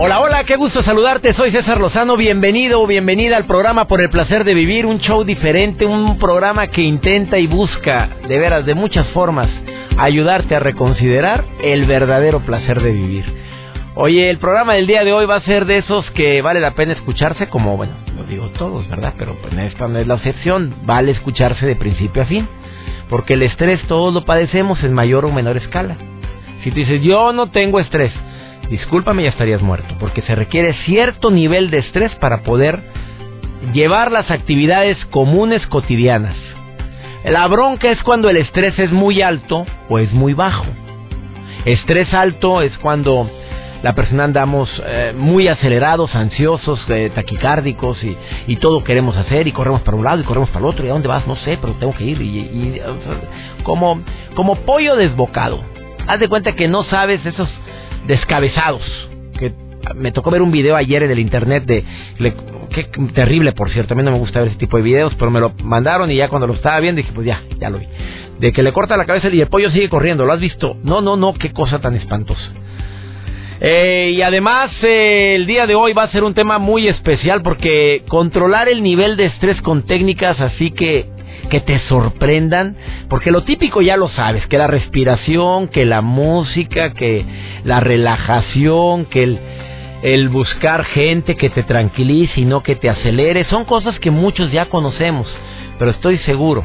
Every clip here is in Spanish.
Hola, hola, qué gusto saludarte. Soy César Lozano. Bienvenido o bienvenida al programa Por el placer de vivir, un show diferente, un programa que intenta y busca, de veras, de muchas formas, ayudarte a reconsiderar el verdadero placer de vivir. Oye, el programa del día de hoy va a ser de esos que vale la pena escucharse, como, bueno, lo digo todos, ¿verdad? Pero pues, esta no es la excepción. Vale escucharse de principio a fin. Porque el estrés todos lo padecemos en mayor o menor escala. Si tú dices, yo no tengo estrés, discúlpame, ya estarías muerto, porque se requiere cierto nivel de estrés para poder llevar las actividades comunes cotidianas. La bronca es cuando el estrés es muy alto o es muy bajo. Estrés alto es cuando la persona andamos eh, muy acelerados, ansiosos, eh, taquicárdicos y, y, todo queremos hacer y corremos para un lado y corremos para el otro y a dónde vas no sé, pero tengo que ir y, y como como pollo desbocado. Haz de cuenta que no sabes esos descabezados. Que me tocó ver un video ayer en el internet de qué terrible por cierto, a mí no me gusta ver ese tipo de videos, pero me lo mandaron y ya cuando lo estaba viendo dije, pues ya, ya lo vi. De que le corta la cabeza y el pollo sigue corriendo, ¿lo has visto? No, no, no, qué cosa tan espantosa. Eh, y además eh, el día de hoy va a ser un tema muy especial porque controlar el nivel de estrés con técnicas así que que te sorprendan, porque lo típico ya lo sabes, que la respiración, que la música, que la relajación, que el, buscar gente que te tranquilice y no que te acelere, son cosas que muchos ya conocemos, pero estoy seguro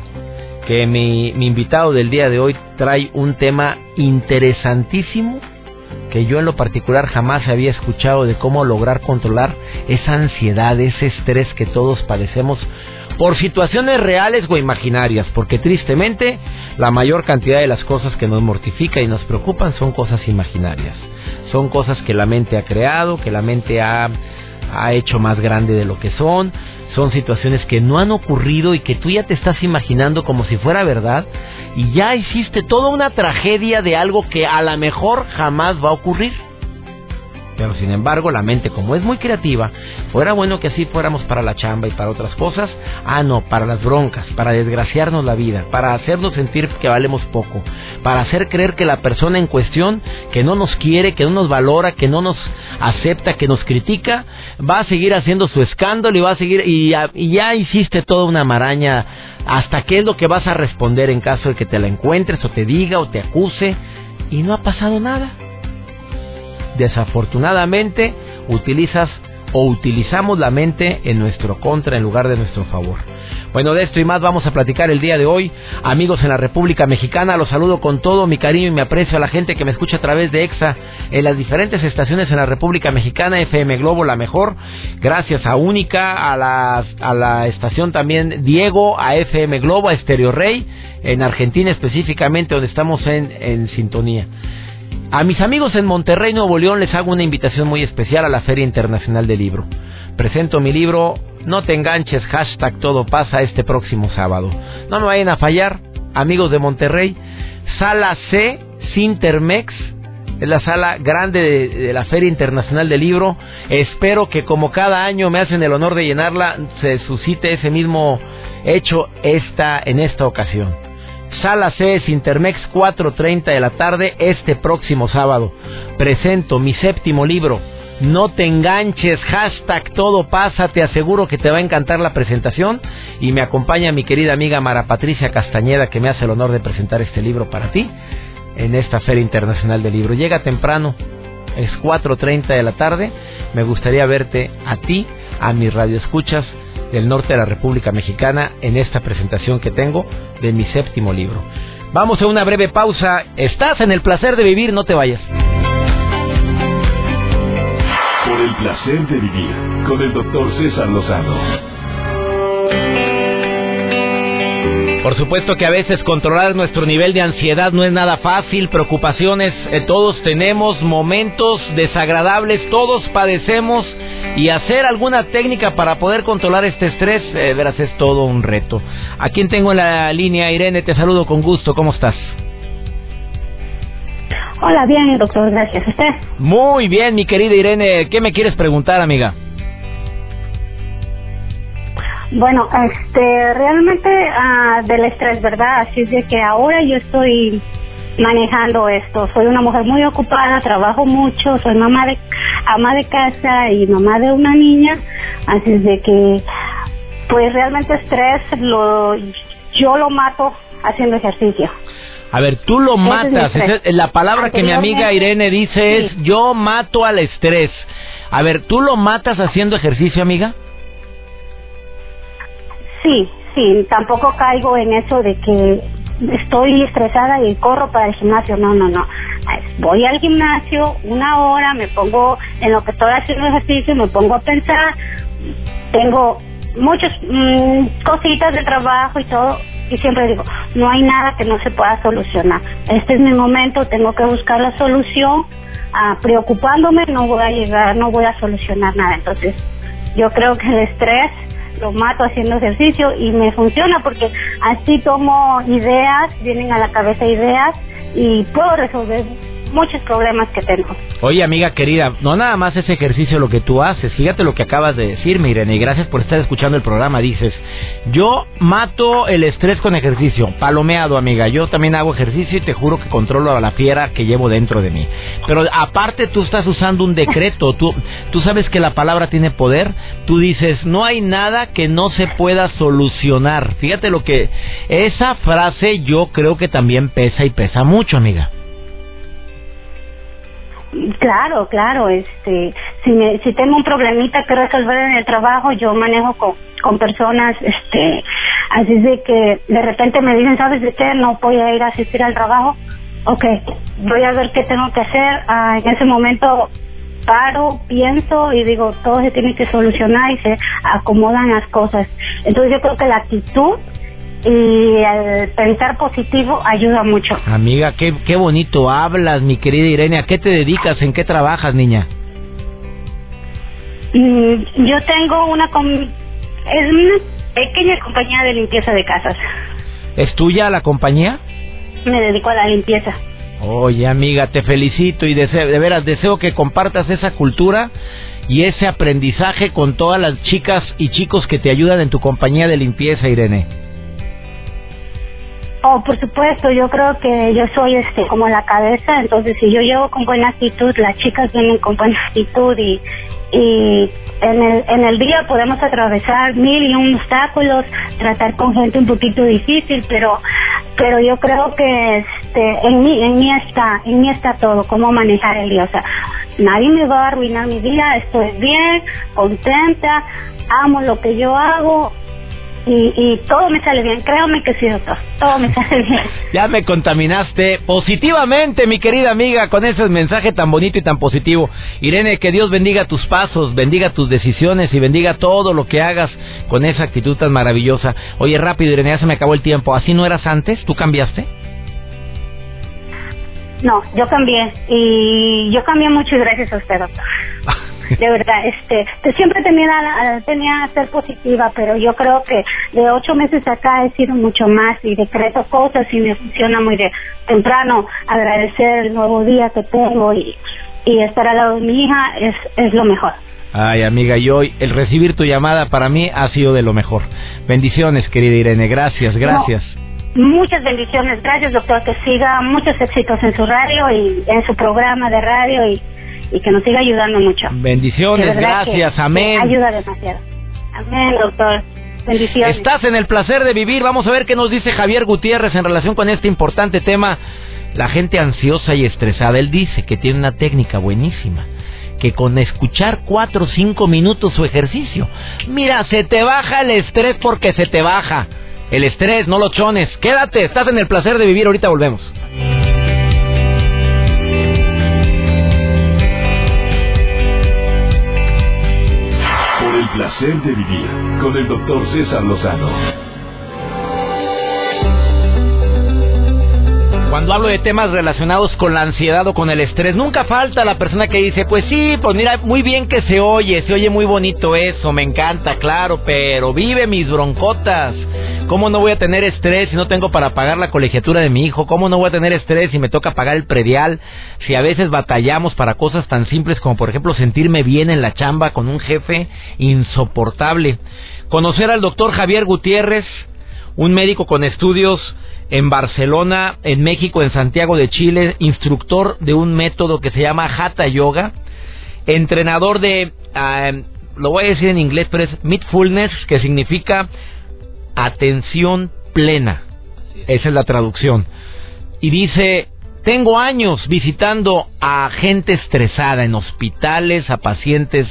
que mi, mi invitado del día de hoy trae un tema interesantísimo que yo en lo particular jamás había escuchado de cómo lograr controlar esa ansiedad, ese estrés que todos padecemos por situaciones reales o imaginarias, porque tristemente la mayor cantidad de las cosas que nos mortifica y nos preocupan son cosas imaginarias, son cosas que la mente ha creado, que la mente ha, ha hecho más grande de lo que son, son situaciones que no han ocurrido y que tú ya te estás imaginando como si fuera verdad. Y ya hiciste toda una tragedia de algo que a lo mejor jamás va a ocurrir. Pero sin embargo, la mente, como es muy creativa, fuera bueno que así fuéramos para la chamba y para otras cosas. Ah, no, para las broncas, para desgraciarnos la vida, para hacernos sentir que valemos poco, para hacer creer que la persona en cuestión, que no nos quiere, que no nos valora, que no nos acepta, que nos critica, va a seguir haciendo su escándalo y va a seguir, y ya, hiciste toda una maraña. ¿Hasta qué es lo que vas a responder en caso de que te la encuentres o te diga o te acuse? Y no ha pasado nada desafortunadamente utilizas o utilizamos la mente en nuestro contra en lugar de nuestro favor. Bueno, de esto y más vamos a platicar el día de hoy. Amigos en la República Mexicana, los saludo con todo mi cariño y mi aprecio a la gente que me escucha a través de EXA en las diferentes estaciones en la República Mexicana, FM Globo, la mejor. Gracias a Única, a la, a la estación también Diego, a FM Globo, a Rey, en Argentina específicamente, donde estamos en, en sintonía. A mis amigos en Monterrey, Nuevo León, les hago una invitación muy especial a la Feria Internacional del Libro. Presento mi libro No te enganches, hashtag todo pasa este próximo sábado. No me vayan a fallar, amigos de Monterrey. Sala C, Sintermex, es la sala grande de, la Feria Internacional del Libro. Espero que como cada año me hacen el honor de llenarla, se suscite ese mismo hecho esta, en esta ocasión. Sala C Intermex 4.30 de la tarde este próximo sábado. Presento mi séptimo libro. No te enganches, hashtag todo pasa, te aseguro que te va a encantar la presentación y me acompaña mi querida amiga Mara Patricia Castañeda que me hace el honor de presentar este libro para ti en esta Feria Internacional del Libro. Llega temprano, es 4.30 de la tarde, me gustaría verte a ti, a mis radioescuchas del norte de la República Mexicana en esta presentación que tengo de mi séptimo libro. Vamos a una breve pausa. Estás en el placer de vivir, no te vayas. Por el placer de vivir con el doctor César Lozano. Por supuesto que a veces controlar nuestro nivel de ansiedad no es nada fácil, preocupaciones, eh, todos tenemos momentos desagradables, todos padecemos y hacer alguna técnica para poder controlar este estrés, eh, verás, es todo un reto. ¿A quién tengo en la línea? Irene, te saludo con gusto, ¿cómo estás? Hola, bien, doctor, gracias. ¿Usted? Muy bien, mi querida Irene, ¿qué me quieres preguntar, amiga? Bueno, este, realmente ah, del estrés, ¿verdad? Así es de que ahora yo estoy manejando esto. Soy una mujer muy ocupada, trabajo mucho, soy mamá de ama de casa y mamá de una niña, así es de que pues realmente estrés lo yo lo mato haciendo ejercicio. A ver, tú lo matas. la palabra que mi amiga Irene dice es yo mato al estrés. A ver, ¿tú lo matas haciendo ejercicio, amiga? Sí, sí, tampoco caigo en eso de que estoy estresada y corro para el gimnasio. No, no, no. Voy al gimnasio una hora, me pongo en lo que estoy haciendo ejercicio, me pongo a pensar. Tengo muchas mm, cositas de trabajo y todo. Y siempre digo, no hay nada que no se pueda solucionar. Este es mi momento, tengo que buscar la solución. Ah, preocupándome no voy a llegar, no voy a solucionar nada. Entonces, yo creo que el estrés lo mato haciendo ejercicio y me funciona porque así tomo ideas, vienen a la cabeza ideas y puedo resolver muchos problemas que tengo. Oye, amiga querida, no nada más ese ejercicio lo que tú haces. Fíjate lo que acabas de decirme, Irene, y gracias por estar escuchando el programa. Dices, yo mato el estrés con ejercicio. Palomeado, amiga. Yo también hago ejercicio y te juro que controlo a la fiera que llevo dentro de mí. Pero aparte tú estás usando un decreto. Tú, tú sabes que la palabra tiene poder. Tú dices, no hay nada que no se pueda solucionar. Fíjate lo que... Esa frase yo creo que también pesa y pesa mucho, amiga. Claro, claro, este, si, me, si tengo un problemita que resolver en el trabajo, yo manejo con, con personas, este, así de que de repente me dicen, ¿sabes de qué? No voy a ir a asistir al trabajo. Ok, voy a ver qué tengo que hacer. Ah, en ese momento paro, pienso y digo, todo se tiene que solucionar y se acomodan las cosas. Entonces yo creo que la actitud y el pensar positivo ayuda mucho. Amiga, qué, qué bonito hablas, mi querida Irene. ¿A qué te dedicas? ¿En qué trabajas, niña? Mm, yo tengo una... es una pequeña compañía de limpieza de casas. ¿Es tuya la compañía? Me dedico a la limpieza. Oye, amiga, te felicito y deseo, de veras deseo que compartas esa cultura y ese aprendizaje con todas las chicas y chicos que te ayudan en tu compañía de limpieza, Irene. Oh, por supuesto, yo creo que yo soy este como la cabeza, entonces si yo llevo con buena actitud, las chicas vienen con buena actitud y, y en el, en el día podemos atravesar mil y un obstáculos, tratar con gente un poquito difícil, pero pero yo creo que este en mí en mí está en mí está todo cómo manejar el día, o sea, nadie me va a arruinar mi día, estoy bien, contenta, amo lo que yo hago y, todo me sale bien. Créame que sí, doctor. Todo me sale bien. Ya me contaminaste positivamente, mi querida amiga, con ese mensaje tan bonito y tan positivo. Irene, que Dios bendiga tus pasos, bendiga tus decisiones y bendiga todo lo que hagas con esa actitud tan maravillosa. Oye, rápido, Irene, ya se me acabó el tiempo. ¿Así no eras antes? ¿Tú cambiaste? No, yo cambié. Y yo cambié mucho y gracias a usted, doctor. de verdad, este, siempre tenía, tenía ser positiva, pero yo creo que de ocho meses acá he sido mucho más y decreto cosas y me funciona muy de temprano agradecer el nuevo día que tengo y, y estar al lado de mi hija es, es lo mejor. Ay, amiga, y hoy el recibir tu llamada para mí ha sido de lo mejor. Bendiciones, querida Irene. Gracias, gracias. muchas bendiciones. Gracias, doctor. Que siga muchos éxitos en su radio y en su programa de radio y y que nos siga ayudando mucho. Bendiciones, gracias, amén. Ayuda demasiado. Amén, doctor. Bendiciones. Estás en el placer de vivir. Vamos a ver qué nos dice Javier Gutiérrez en relación con este importante tema. La gente ansiosa y estresada. Él dice que tiene una técnica buenísima. Que con escuchar cuatro o cinco minutos su ejercicio. Mira, se te baja el estrés porque se te baja. El estrés, no lo chones. Quédate, estás en el placer de vivir. Ahorita volvemos. placer de vivir con el doctor César Lozano. Cuando hablo de temas relacionados con la ansiedad o con el estrés, nunca falta la persona que dice, pues sí, pues mira, muy bien que se oye, se oye muy bonito eso, me encanta, claro, pero vive mis broncotas. ¿Cómo no voy a tener estrés si no tengo para pagar la colegiatura de mi hijo? ¿Cómo no voy a tener estrés si me toca pagar el predial? Si a veces batallamos para cosas tan simples como, por ejemplo, sentirme bien en la chamba con un jefe insoportable. Conocer al doctor Javier Gutiérrez, un médico con estudios en Barcelona, en México, en Santiago de Chile, instructor de un método que se llama Hatha Yoga, entrenador de, ah, lo voy a decir en inglés, pero es Mindfulness, que significa atención plena. Esa es la traducción. Y dice, tengo años visitando a gente estresada en hospitales, a pacientes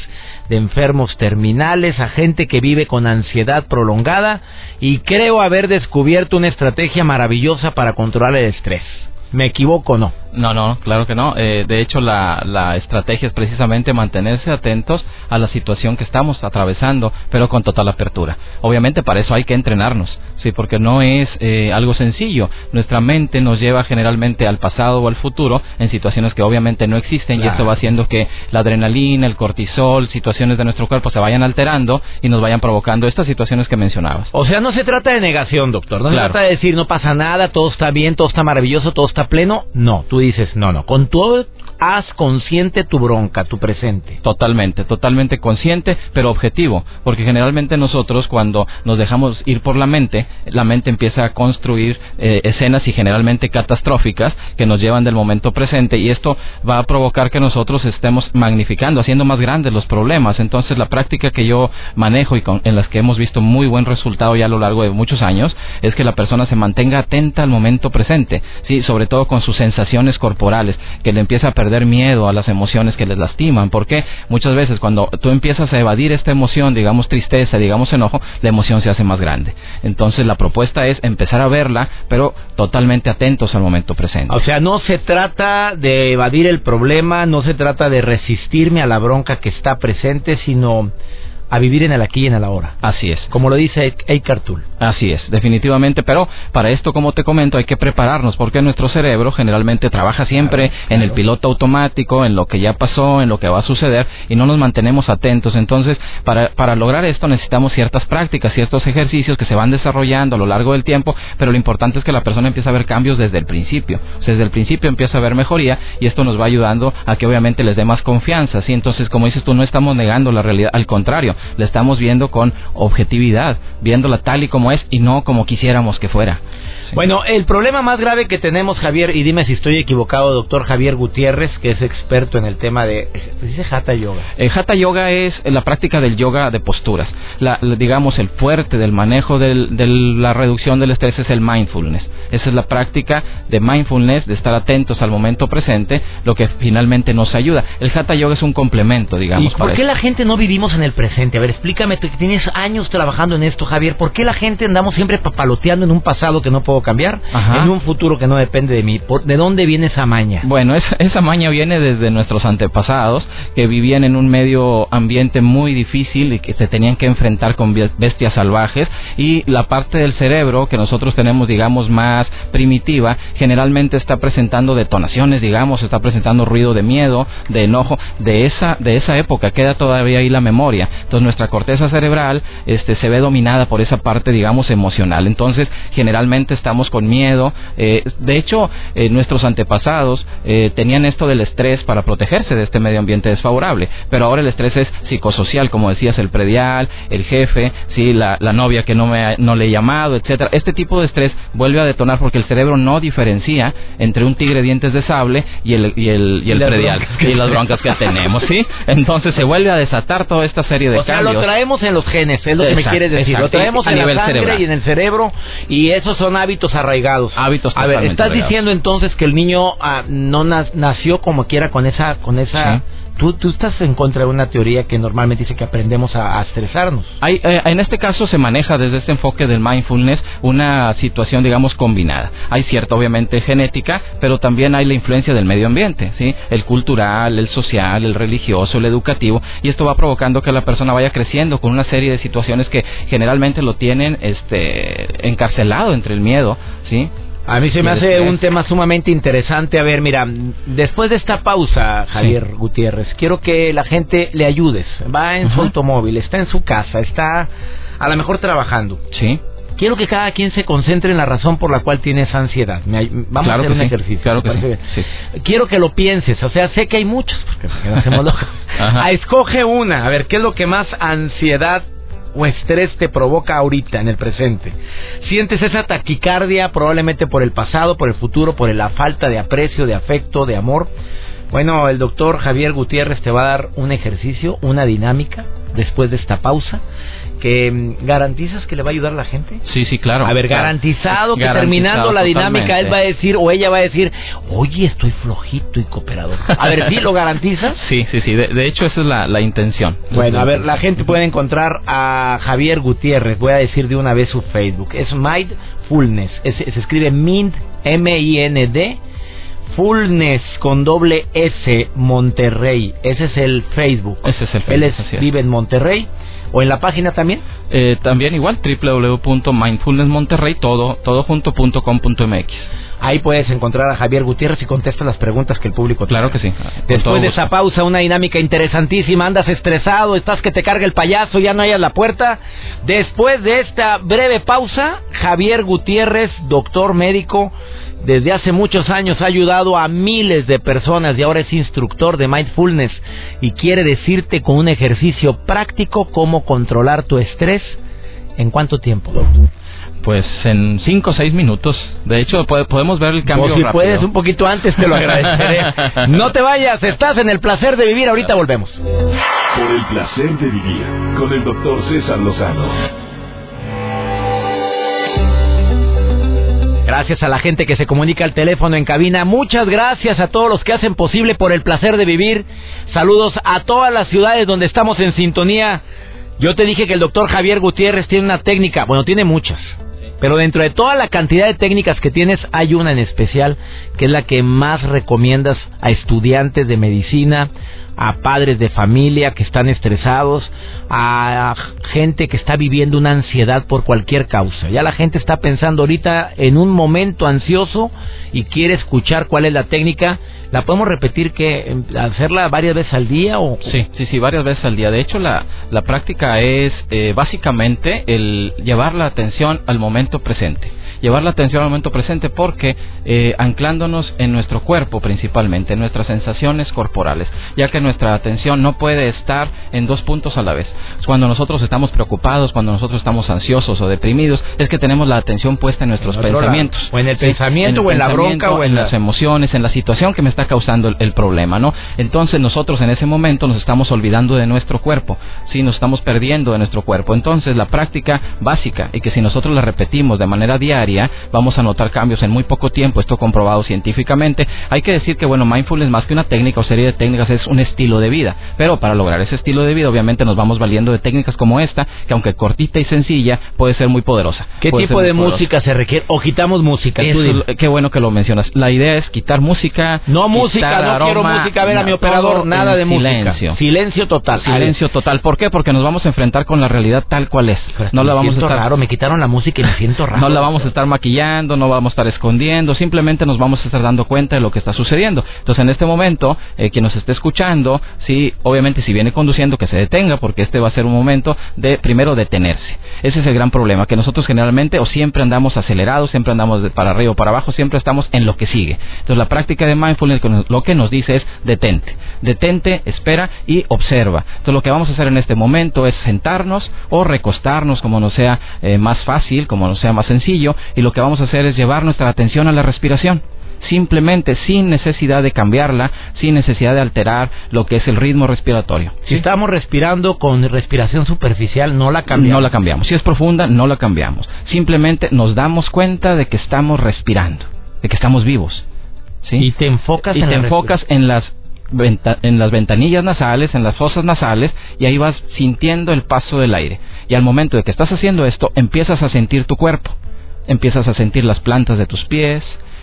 de enfermos terminales, a gente que vive con ansiedad prolongada y creo haber descubierto una estrategia maravillosa para controlar el estrés. ¿Me equivoco o no? No, no, claro que no. Eh, de hecho, la, la, estrategia es precisamente mantenerse atentos a la situación que estamos atravesando, pero con total apertura. Obviamente, para eso hay que entrenarnos, sí, porque no es eh, algo sencillo. Nuestra mente nos lleva generalmente al pasado o al futuro en situaciones que obviamente no existen y esto va haciendo que la adrenalina, el cortisol, situaciones de nuestro cuerpo se vayan alterando y nos vayan provocando estas situaciones que mencionabas. O sea, no se trata de negación, doctor. No se trata de decir no pasa nada, todo está bien, todo está maravilloso, todo está pleno. No, tú dices, no, no, con todo haz consciente tu bronca, tu presente. Totalmente, totalmente consciente, pero objetivo, porque generalmente nosotros cuando nos dejamos ir por la mente, la mente empieza a construir eh, escenas y generalmente catastróficas que nos llevan del momento presente y esto va a provocar que nosotros estemos magnificando, haciendo más grandes los problemas. Entonces la práctica que yo manejo y en las que hemos visto muy buen resultado ya a lo largo de muchos años es que la persona se mantenga atenta al momento presente, sí, sobre todo con sus sensaciones corporales, que le empieza a perder miedo a las emociones que les lastiman, porque muchas veces cuando tú empiezas a evadir esta emoción, digamos tristeza, digamos enojo, la emoción se hace más grande. Entonces la propuesta es empezar a verla, pero totalmente atentos al momento presente. O sea, no se trata de evadir el problema, no se trata de resistirme a la bronca que está presente, sino a vivir en el aquí y en el ahora. Así es. Como lo dice Eckhart Tolle. Así es, definitivamente, pero para esto, como te comento, hay que prepararnos porque nuestro cerebro generalmente trabaja siempre en el piloto automático, en lo que ya pasó, en lo que va a suceder y no nos mantenemos atentos. Entonces, para, para lograr esto necesitamos ciertas prácticas, ciertos ejercicios que se van desarrollando a lo largo del tiempo, pero lo importante es que la persona empiece a ver cambios desde el principio. desde el principio empieza a ver mejoría y esto nos va ayudando a que obviamente les dé más confianza. ¿sí? Entonces, como dices tú, no estamos negando la realidad, al contrario, la estamos viendo con objetividad, viéndola tal y como es y no como quisiéramos que fuera. Bueno, el problema más grave que tenemos, Javier, y dime si estoy equivocado, doctor Javier Gutiérrez, que es experto en el tema de... dice Hatha Yoga? El eh, Hatha Yoga es la práctica del yoga de posturas. La, digamos, el fuerte del manejo de la reducción del estrés es el mindfulness. Esa es la práctica de mindfulness, de estar atentos al momento presente, lo que finalmente nos ayuda. El Hatha Yoga es un complemento, digamos. ¿Y por qué la gente no vivimos en el presente? A ver, explícame, tú que tienes años trabajando en esto, Javier, ¿por qué la gente andamos siempre papaloteando en un pasado que no puedo cambiar en un futuro que no depende de mí. ¿De dónde viene esa maña? Bueno, esa, esa maña viene desde nuestros antepasados que vivían en un medio ambiente muy difícil y que se tenían que enfrentar con bestias salvajes y la parte del cerebro que nosotros tenemos, digamos, más primitiva, generalmente está presentando detonaciones, digamos, está presentando ruido de miedo, de enojo, de esa, de esa época, queda todavía ahí la memoria. Entonces nuestra corteza cerebral este, se ve dominada por esa parte, digamos, emocional. Entonces, generalmente estamos con miedo. Eh, de hecho, eh, nuestros antepasados eh, tenían esto del estrés para protegerse de este medio ambiente desfavorable, pero ahora el estrés es psicosocial, como decías, el predial, el jefe, sí, la, novia que no me no le he llamado, etcétera. Este tipo de estrés vuelve a detonar porque el cerebro no diferencia entre un tigre dientes de sable y el y el, y el predial y las broncas que tenemos, sí. Entonces se vuelve a desatar toda esta serie de o sea, lo traemos en los genes, es lo que me quieres decir. Lo traemos en la sangre y en el cerebro y esos son hábitos arraigados. Hábitos A ver, estás diciendo entonces que el niño ah, no nació como quiera con esa con esa Tú, tú, estás en contra de una teoría que normalmente dice que aprendemos a, estresarnos. Hay, eh, en este caso se maneja desde este enfoque del mindfulness una situación, digamos, combinada. Hay cierta, obviamente, genética, pero también hay la influencia del medio ambiente, ¿sí? El cultural, el social, el religioso, el educativo, y esto va provocando que la persona vaya creciendo con una serie de situaciones que generalmente lo tienen este, encarcelado entre el miedo, ¿sí? A mí se me hace un tema sumamente interesante. A ver, mira, después de esta pausa, Javier Gutiérrez, quiero que la gente le ayudes. Va en su automóvil, está en su casa, está a lo mejor trabajando. Sí. Quiero que cada quien se concentre en la razón por la cual tiene esa ansiedad. vamos a hacer un ejercicio. Claro que sí, Quiero que lo pienses. O sea, sé que hay muchos, porque no hacemos locos. escoge una. A ver, ¿qué es lo que más ansiedad o estrés te provoca ahorita, en el presente. Sientes esa taquicardia probablemente por el pasado, por el futuro, por la falta de aprecio, de afecto, de amor. Bueno, el doctor Javier Gutiérrez te va a dar un ejercicio, una dinámica, después de esta pausa, que mm, garantizas que le va a ayudar a la gente. Sí, sí, claro. A ver, garantizado que terminando la dinámica él va a decir o ella va a decir, oye, estoy flojito y cooperador. A ver, ¿sí lo garantizas? Sí, sí, sí. De, hecho, esa es la, intención. Bueno, a ver, la gente puede encontrar a Javier Gutiérrez. Voy a decir de una vez su Facebook. Es Mindfulness. se escribe Mind, M-I-N-D Fullness con doble S Monterrey. Ese es el Facebook. Ese es el Facebook. Él vive en Monterrey. ¿O en la página también? Eh, también igual, www.mindfulnessmonterrey, todo, todo Ahí puedes encontrar a Javier Gutiérrez y contesta las preguntas que el público Claro que sí. Después de esa pausa, una dinámica interesantísima. Andas estresado, estás que te carga el payaso, ya no hayas la puerta. Después de esta breve pausa, Javier Gutiérrez, doctor médico, desde hace muchos años ha ayudado a miles de personas y ahora es instructor de mindfulness y quiere decirte con un ejercicio práctico cómo controlar tu estrés. ¿En cuánto tiempo, Pues en 5 o 6 minutos. De hecho, podemos ver el cambio. O si puedes un poquito antes, te lo agradeceré. no te vayas, estás en el placer de vivir. Ahorita volvemos. Por el placer de vivir con el doctor César Lozano. Gracias a la gente que se comunica al teléfono en cabina. Muchas gracias a todos los que hacen posible por el placer de vivir. Saludos a todas las ciudades donde estamos en sintonía. Yo te dije que el doctor Javier Gutiérrez tiene una técnica, bueno, tiene muchas. Pero dentro de toda la cantidad de técnicas que tienes, hay una en especial que es la que más recomiendas a estudiantes de medicina, a padres de familia que están estresados, a gente que está viviendo una ansiedad por cualquier causa. Ya la gente está pensando ahorita en un momento ansioso y quiere escuchar cuál es la técnica. ¿La podemos repetir que hacerla varias veces al día o Sí, sí, sí, varias veces al día. De hecho, la, la práctica es eh, básicamente el llevar la atención al momento presente llevar la atención al momento presente porque eh, anclándonos en nuestro cuerpo principalmente, en nuestras sensaciones corporales, ya que nuestra atención no puede estar en dos puntos a la vez. Cuando nosotros estamos preocupados, cuando nosotros estamos ansiosos o deprimidos, es que tenemos la atención puesta en nuestros pensamientos. O en el pensamiento, o en la bronca, o en, las emociones, en la situación que me está causando el, problema, ¿no? Entonces nosotros en ese momento nos estamos olvidando de nuestro cuerpo, sí, nos estamos perdiendo de nuestro cuerpo. Entonces la práctica básica y que si nosotros la repetimos de manera diaria, vamos a notar cambios en muy poco tiempo, esto comprobado científicamente. Hay que decir que, bueno, mindfulness más que una técnica o serie de técnicas es un estilo de vida, pero para lograr ese estilo de vida obviamente nos vamos valiendo de técnicas como esta, que aunque cortita y sencilla, puede ser muy poderosa. ¿Qué tipo de música se requiere? ¿O quitamos música? qué bueno que lo mencionas. La idea es quitar música. No música, no quiero música, a ver a mi operador, nada de silencio. música. Silencio total. Silencio total. ¿Por qué? Porque nos vamos a enfrentar con la realidad tal cual es. no la vamos a estar raro, me quitaron la música y me siento raro. No la vamos a estar maquillando, no vamos a estar escondiendo, simplemente nos vamos a estar dando cuenta de lo que está sucediendo. Entonces, en este momento, eh, quien nos esté escuchando, sí, obviamente si viene conduciendo, que se detenga, porque este va a ser un momento de, primero, detenerse. Ese es el gran problema, que nosotros generalmente o siempre andamos acelerados, siempre andamos de para arriba o para abajo, siempre estamos en lo que sigue. Entonces, la práctica de mindfulness lo que nos dice es detente, detente, espera y observa. Entonces, lo que vamos a hacer en este momento es sentarnos o recostarnos como nos sea eh, más fácil, como nos sea más sencillo, y lo que vamos a hacer es llevar nuestra atención a la respiración simplemente sin necesidad de cambiarla, sin necesidad de alterar lo que es el ritmo respiratorio. Si estamos respirando con respiración superficial, no la cambiamos. No la cambiamos. Si es profunda, no la cambiamos. Simplemente nos damos cuenta de que estamos respirando, de que estamos vivos. ¿sí? Y te enfocas, y te enfocas en las en las ventanillas nasales, en las fosas nasales, y ahí vas sintiendo el paso del aire. Y al momento de que estás haciendo esto, empiezas a sentir tu cuerpo empiezas a sentir las plantas de tus pies,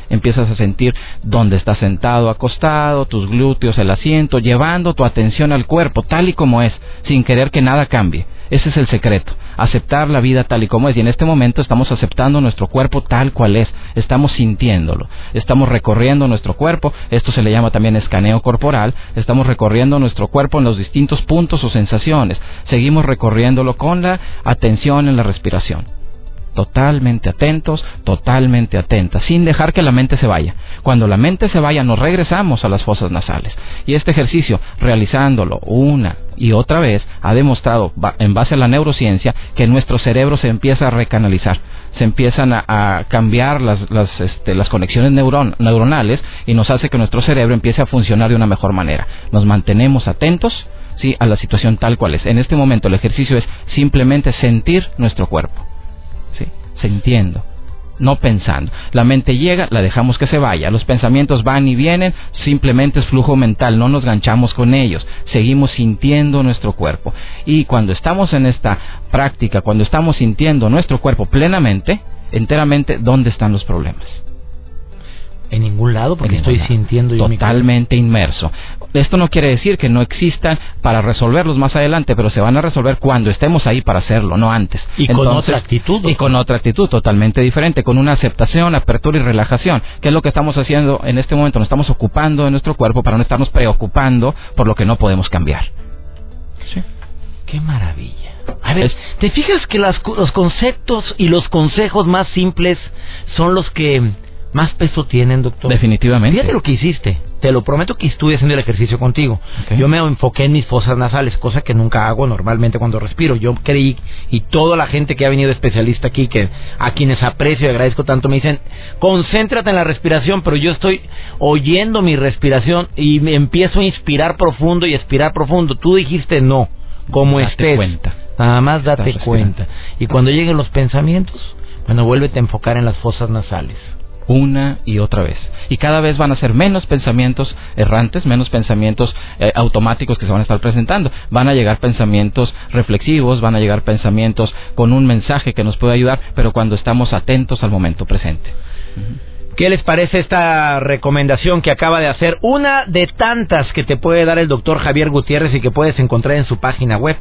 empiezas a sentir dónde estás sentado, acostado, tus glúteos, el asiento, llevando tu atención al cuerpo tal y como es, sin querer que nada cambie. Ese es el secreto, aceptar la vida tal y como es. Y en este momento estamos aceptando nuestro cuerpo tal cual es, estamos sintiéndolo, estamos recorriendo nuestro cuerpo, esto se le llama también escaneo corporal, estamos recorriendo nuestro cuerpo en los distintos puntos o sensaciones, seguimos recorriéndolo con la atención en la respiración totalmente atentos, totalmente atentas, sin dejar que la mente se vaya. Cuando la mente se vaya, nos regresamos a las fosas nasales. Y este ejercicio, realizándolo una y otra vez, ha demostrado, en base a la neurociencia, que nuestro cerebro se empieza a recanalizar, se empiezan a, cambiar este, las conexiones neuronales y nos hace que nuestro cerebro empiece a funcionar de una mejor manera. Nos mantenemos atentos, sí, a la situación tal cual es. En este momento el ejercicio es simplemente sentir nuestro cuerpo sintiendo, no pensando. La mente llega, la dejamos que se vaya. Los pensamientos van y vienen, simplemente es flujo mental, no nos ganchamos con ellos. Seguimos sintiendo nuestro cuerpo. Y cuando estamos en esta práctica, cuando estamos sintiendo nuestro cuerpo plenamente, enteramente, ¿dónde están los problemas? En ningún lado, porque estoy sintiendo yo totalmente inmerso. Esto no quiere decir que no existan para resolverlos más adelante, pero se van a resolver cuando estemos ahí para hacerlo, no antes. Y con otra actitud. Y con otra actitud totalmente diferente, con una aceptación, apertura y relajación, que es lo que estamos haciendo en este momento. Nos estamos ocupando de nuestro cuerpo para no estarnos preocupando por lo que no podemos cambiar. Sí. Qué maravilla. A ver, ¿te fijas que los conceptos y los consejos más simples son los que más peso tienen, doctor. Definitivamente. Fíjate lo que hiciste. Te lo prometo que estuve haciendo el ejercicio contigo. Yo me enfoqué en mis fosas nasales, cosa que nunca hago normalmente cuando respiro. Yo creí, y toda la gente que ha venido especialista aquí, que a quienes aprecio y agradezco tanto, me dicen, concéntrate en la respiración, pero yo estoy oyendo mi respiración y me empiezo a inspirar profundo y expirar profundo. Tú dijiste no, como date estés. cuenta. Nada más date cuenta. Y cuando lleguen los pensamientos, bueno, vuélvete a enfocar en las fosas nasales una y otra vez. Y cada vez van a ser menos pensamientos errantes, menos pensamientos eh, automáticos que se van a estar presentando. Van a llegar pensamientos reflexivos, van a llegar pensamientos con un mensaje que nos puede ayudar, pero cuando estamos atentos al momento presente. ¿Qué les parece esta recomendación que acaba de hacer? Una de tantas que te puede dar el doctor Javier Gutiérrez y que puedes encontrar en su página web.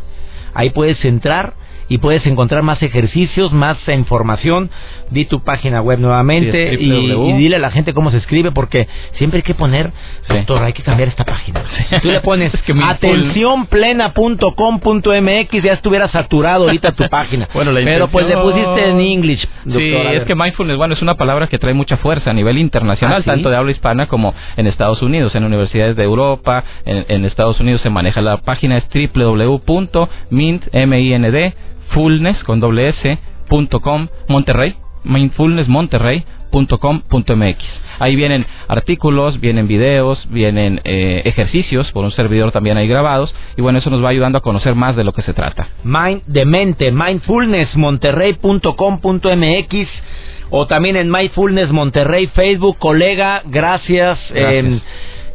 Ahí puedes entrar y puedes encontrar más ejercicios, más información. Di tu página web nuevamente y, dile a la gente cómo se escribe porque siempre hay que poner, doctor, hay que cambiar esta página. Tú le pones atencionplena.com.mx ya estuviera saturado ahorita tu página. bueno, Pero pues le pusiste en English. sí, es que mindfulness, bueno, es una palabra que trae mucha fuerza a nivel internacional, ¿Ah, tanto de habla hispana como en Estados Unidos, en universidades de Europa, en, Estados Unidos se maneja la página es www.mint, mindfulness con doble s punto com, Monterrey, mindfulnessmonterrey.com.mx. Ahí vienen artículos, vienen videos, vienen eh, ejercicios por un servidor también ahí grabados y bueno, eso nos va ayudando a conocer más de lo que se trata. Mind de mente, mindfulnessmonterrey.com.mx o también en Mindfulness Monterrey Facebook, colega, gracias. gracias.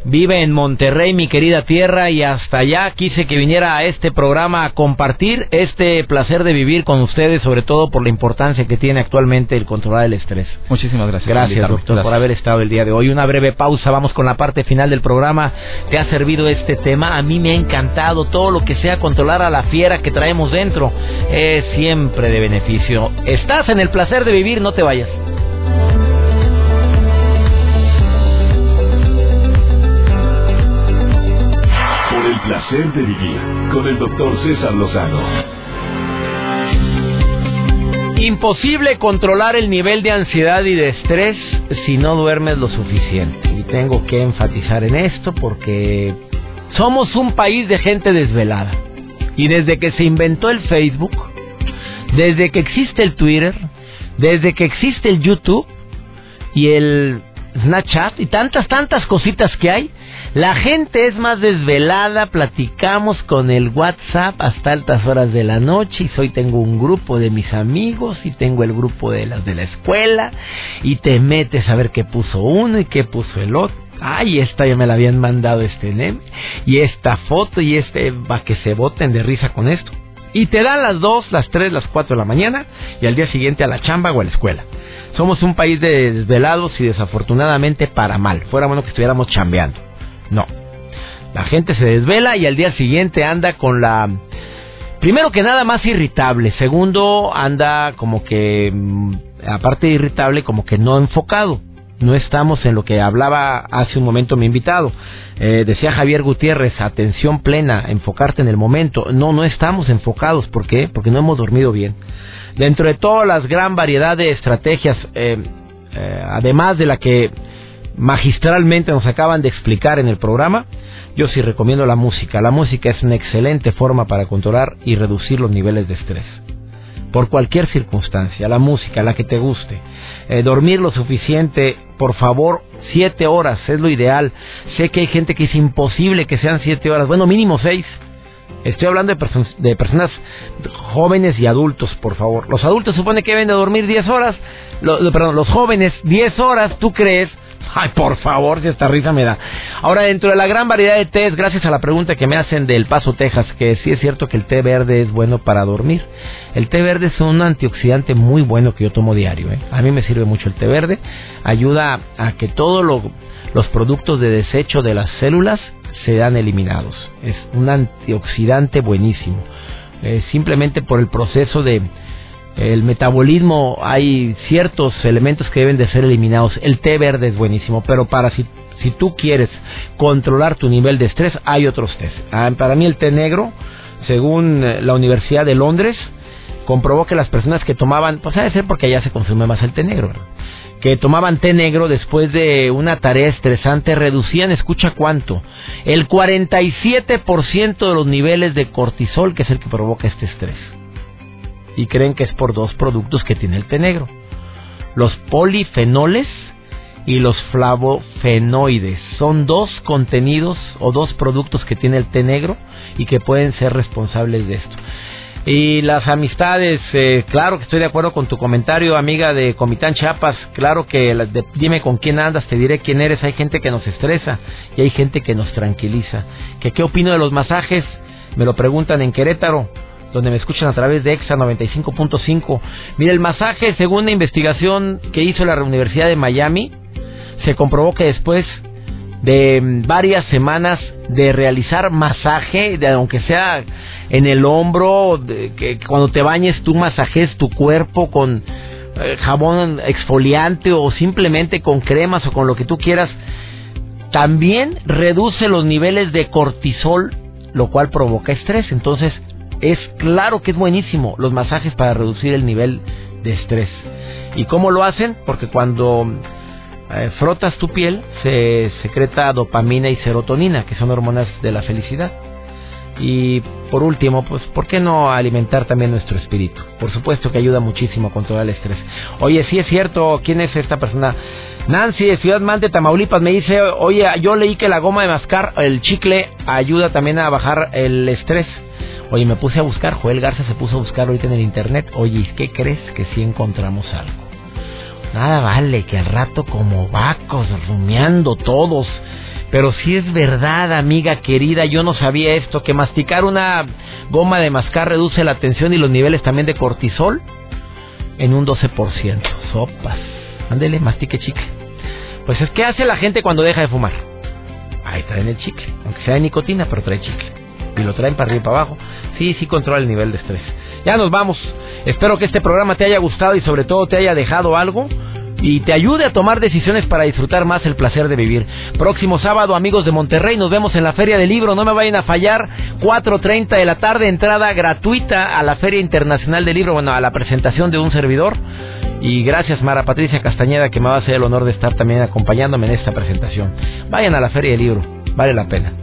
Vive en Monterrey, mi querida tierra, y hasta allá quise que viniera a este programa a compartir este placer de vivir con ustedes, sobre todo por la importancia que tiene actualmente el controlar el estrés. Muchísimas gracias. Gracias, doctor, por haber estado el día de hoy. Una breve pausa, vamos con la parte final del programa. ¿Te ha servido este tema? A mí me ha encantado todo lo que sea controlar a la fiera que traemos dentro. Es siempre de beneficio. Estás en el placer de vivir, no te vayas. Con el doctor César Lozano. Imposible controlar el nivel de ansiedad y de estrés si no duermes lo suficiente. Y tengo que enfatizar en esto porque somos un país de gente desvelada. Y desde que se inventó el Facebook, desde que existe el Twitter, desde que existe el YouTube y el Snapchat y tantas, tantas cositas que hay, la gente es más desvelada, platicamos con el WhatsApp hasta altas horas de la noche y hoy tengo un grupo de mis amigos y tengo el grupo de las de la escuela y te metes a ver qué puso uno y qué puso el otro. Ay, esta ya me la habían mandado este NEM y esta foto y este va que se boten de risa con esto. Y te dan las dos, las tres, las cuatro de la mañana y al día siguiente a la chamba o a la escuela. Somos un país de desvelados y desafortunadamente para mal. Fuera bueno que estuviéramos chambeando. No. La gente se desvela y al día siguiente anda con la primero que nada más irritable, segundo anda como que, mm, aparte de irritable, como que no enfocado. No estamos en lo que hablaba hace un momento mi invitado. Eh, decía Javier Gutiérrez, atención plena, enfocarte en el momento. No, no estamos enfocados. ¿Por qué? Porque no hemos dormido bien. Dentro de todas las gran variedad de estrategias, eh, eh, además de la que magistralmente nos acaban de explicar en el programa, yo sí recomiendo la música. La música es una excelente forma para controlar y reducir los niveles de estrés. Por cualquier circunstancia, la música, la que te guste. Eh, dormir lo suficiente, por favor, siete horas es lo ideal. Sé que hay gente que es imposible que sean siete horas, bueno, mínimo seis. Estoy hablando de, de personas jóvenes y adultos, por favor. Los adultos supone que deben de dormir diez horas, perdón, los jóvenes diez horas, ¿tú crees? Ay, por favor, si esta risa me da. Ahora, dentro de la gran variedad de tés, gracias a la pregunta que me hacen del Paso, Texas, que sí es cierto que el té verde es bueno para dormir. El té verde es un antioxidante muy bueno que yo tomo diario. ¿eh? A mí me sirve mucho el té verde. Ayuda a que todos los productos de desecho de las células sean eliminados. Es un antioxidante buenísimo. Eh, simplemente por el proceso de el metabolismo hay ciertos elementos que deben de ser eliminados. El té verde es buenísimo, pero para si, si tú quieres controlar tu nivel de estrés, hay otros tés. Ah, para mí el té negro, según eh, la Universidad de Londres, comprobó que las personas que tomaban, pues debe ser porque allá se consume más el té negro, que tomaban té negro después de una tarea estresante reducían, escucha cuánto, el 47% de los niveles de cortisol, que es el que provoca este estrés y creen que es por dos productos que tiene el té negro. Los polifenoles y los flavofenoides son dos contenidos o dos productos que tiene el té negro y que pueden ser responsables de esto. Y las amistades, eh, claro que estoy de acuerdo con tu comentario, amiga de Comitán Chiapas. Claro que dime con quién andas, te diré quién eres. Hay gente que nos estresa y hay gente que nos tranquiliza. ¿Que ¿Qué opino de los masajes? Me lo preguntan en Querétaro donde me escuchan a través de EXA 95.5. Mira, el masaje, según la investigación que hizo la Universidad de Miami, se comprobó que después de varias semanas de realizar masaje, de, aunque sea en el hombro, que cuando te bañes tú masajes tu cuerpo con eh, jabón exfoliante o simplemente con cremas o con lo que tú quieras, también reduce los niveles de cortisol, lo cual provoca estrés. Entonces, es claro que es buenísimo los masajes para reducir el nivel de estrés. ¿Y cómo lo hacen? Porque cuando eh, frotas tu piel se secreta dopamina y serotonina, que son hormonas de la felicidad. Y por último, pues, ¿por qué no alimentar también nuestro espíritu? Por supuesto que ayuda muchísimo a controlar el estrés. Oye, sí es cierto, ¿quién es esta persona? Nancy de Ciudad Mante, Tamaulipas, me dice, oye, yo leí que la goma de mascar, el chicle, ayuda también a bajar el estrés. Oye, me puse a buscar, Joel Garza se puso a buscar ahorita en el internet. Oye, ¿qué crees que si encontramos algo? Nada vale que al rato como vacos rumiando todos. Pero si es verdad, amiga querida, yo no sabía esto, que masticar una goma de mascar reduce la tensión y los niveles también de cortisol en un 12%. Sopas. Ándele, mastique chicle. Pues es que hace la gente cuando deja de fumar. Ahí traen el chicle, aunque sea de nicotina, pero trae chicle y lo traen para arriba y para abajo, sí, sí controla el nivel de estrés. Ya nos vamos. Espero que este programa te haya gustado y sobre todo te haya dejado algo y te ayude a tomar decisiones para disfrutar más el placer de vivir. Próximo sábado, amigos de Monterrey, nos vemos en la Feria del Libro. No me vayan a fallar. 4.30 de la tarde, entrada gratuita a la Feria Internacional del Libro, bueno, a la presentación de un servidor. Y gracias, Mara Patricia Castañeda, que me va a hacer el honor de estar también acompañándome en esta presentación. Vayan a la Feria del Libro, vale la pena.